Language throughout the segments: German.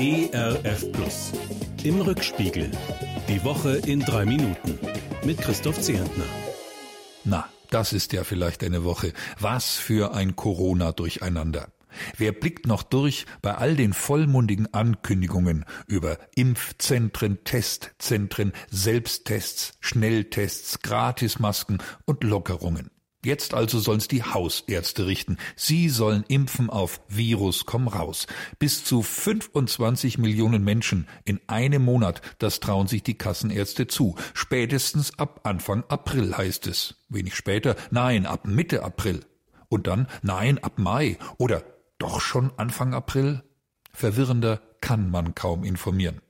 ERF Plus. Im Rückspiegel. Die Woche in drei Minuten. Mit Christoph Zehentner. Na, das ist ja vielleicht eine Woche. Was für ein Corona-Durcheinander. Wer blickt noch durch bei all den vollmundigen Ankündigungen über Impfzentren, Testzentren, Selbsttests, Schnelltests, Gratismasken und Lockerungen? Jetzt also sollen's die Hausärzte richten. Sie sollen impfen auf Virus komm raus. Bis zu 25 Millionen Menschen in einem Monat, das trauen sich die Kassenärzte zu. Spätestens ab Anfang April heißt es. Wenig später, nein, ab Mitte April. Und dann, nein, ab Mai oder doch schon Anfang April? Verwirrender kann man kaum informieren.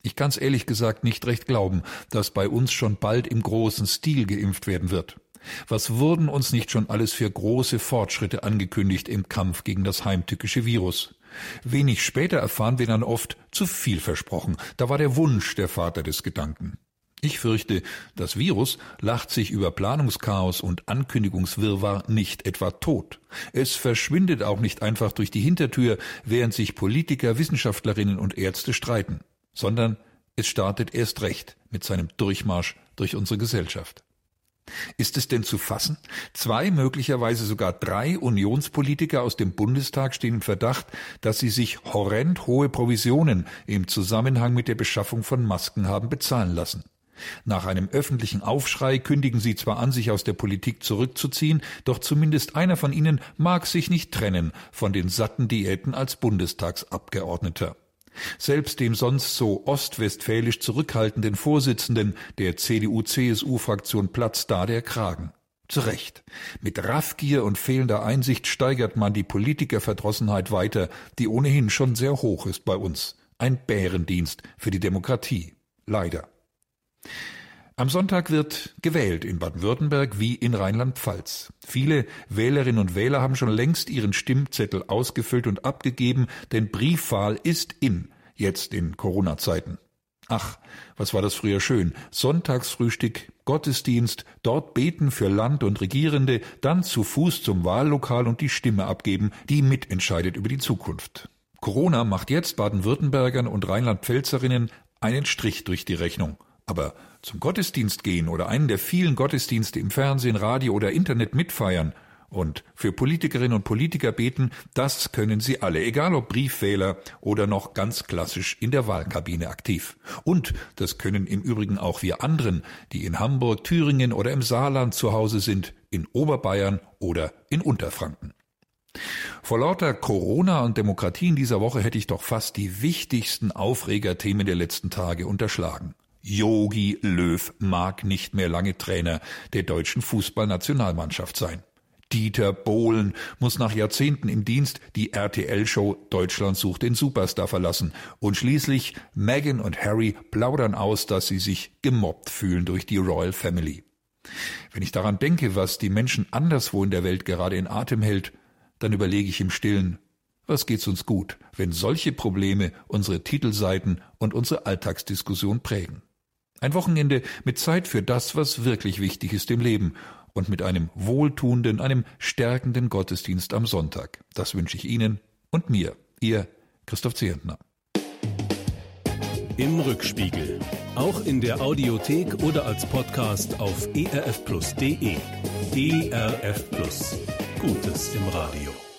Ich kann's ehrlich gesagt nicht recht glauben, dass bei uns schon bald im großen Stil geimpft werden wird. Was wurden uns nicht schon alles für große Fortschritte angekündigt im Kampf gegen das heimtückische Virus? Wenig später erfahren wir dann oft zu viel versprochen. Da war der Wunsch der Vater des Gedanken. Ich fürchte, das Virus lacht sich über Planungschaos und Ankündigungswirrwarr nicht etwa tot. Es verschwindet auch nicht einfach durch die Hintertür, während sich Politiker, Wissenschaftlerinnen und Ärzte streiten, sondern es startet erst recht mit seinem Durchmarsch durch unsere Gesellschaft. Ist es denn zu fassen? Zwei, möglicherweise sogar drei Unionspolitiker aus dem Bundestag stehen im Verdacht, dass sie sich horrend hohe Provisionen im Zusammenhang mit der Beschaffung von Masken haben bezahlen lassen. Nach einem öffentlichen Aufschrei kündigen sie zwar an, sich aus der Politik zurückzuziehen, doch zumindest einer von ihnen mag sich nicht trennen von den satten Diäten als Bundestagsabgeordneter. Selbst dem sonst so ostwestfälisch zurückhaltenden Vorsitzenden der CDU-CSU-Fraktion platzt da der Kragen. Zu Recht. Mit Raffgier und fehlender Einsicht steigert man die Politikerverdrossenheit weiter, die ohnehin schon sehr hoch ist bei uns. Ein Bärendienst für die Demokratie. Leider. Am Sonntag wird gewählt in Baden-Württemberg wie in Rheinland-Pfalz. Viele Wählerinnen und Wähler haben schon längst ihren Stimmzettel ausgefüllt und abgegeben, denn Briefwahl ist in, jetzt in Corona-Zeiten. Ach, was war das früher schön. Sonntagsfrühstück, Gottesdienst, dort beten für Land und Regierende, dann zu Fuß zum Wahllokal und die Stimme abgeben, die mitentscheidet über die Zukunft. Corona macht jetzt Baden-Württembergern und Rheinland-Pfälzerinnen einen Strich durch die Rechnung. Aber zum Gottesdienst gehen oder einen der vielen Gottesdienste im Fernsehen, Radio oder Internet mitfeiern und für Politikerinnen und Politiker beten, das können sie alle, egal ob Briefwähler oder noch ganz klassisch in der Wahlkabine aktiv. Und das können im Übrigen auch wir anderen, die in Hamburg, Thüringen oder im Saarland zu Hause sind, in Oberbayern oder in Unterfranken. Vor lauter Corona und Demokratie in dieser Woche hätte ich doch fast die wichtigsten Aufregerthemen der letzten Tage unterschlagen. Yogi Löw mag nicht mehr lange Trainer der deutschen Fußballnationalmannschaft sein. Dieter Bohlen muss nach Jahrzehnten im Dienst die RTL-Show Deutschland sucht den Superstar verlassen. Und schließlich Meghan und Harry plaudern aus, dass sie sich gemobbt fühlen durch die Royal Family. Wenn ich daran denke, was die Menschen anderswo in der Welt gerade in Atem hält, dann überlege ich im Stillen, was geht's uns gut, wenn solche Probleme unsere Titelseiten und unsere Alltagsdiskussion prägen. Ein Wochenende mit Zeit für das, was wirklich wichtig ist im Leben und mit einem wohltuenden, einem stärkenden Gottesdienst am Sonntag. Das wünsche ich Ihnen und mir, Ihr Christoph Zehentner. Im Rückspiegel. Auch in der Audiothek oder als Podcast auf erfplus.de. ERF Plus. Gutes im Radio.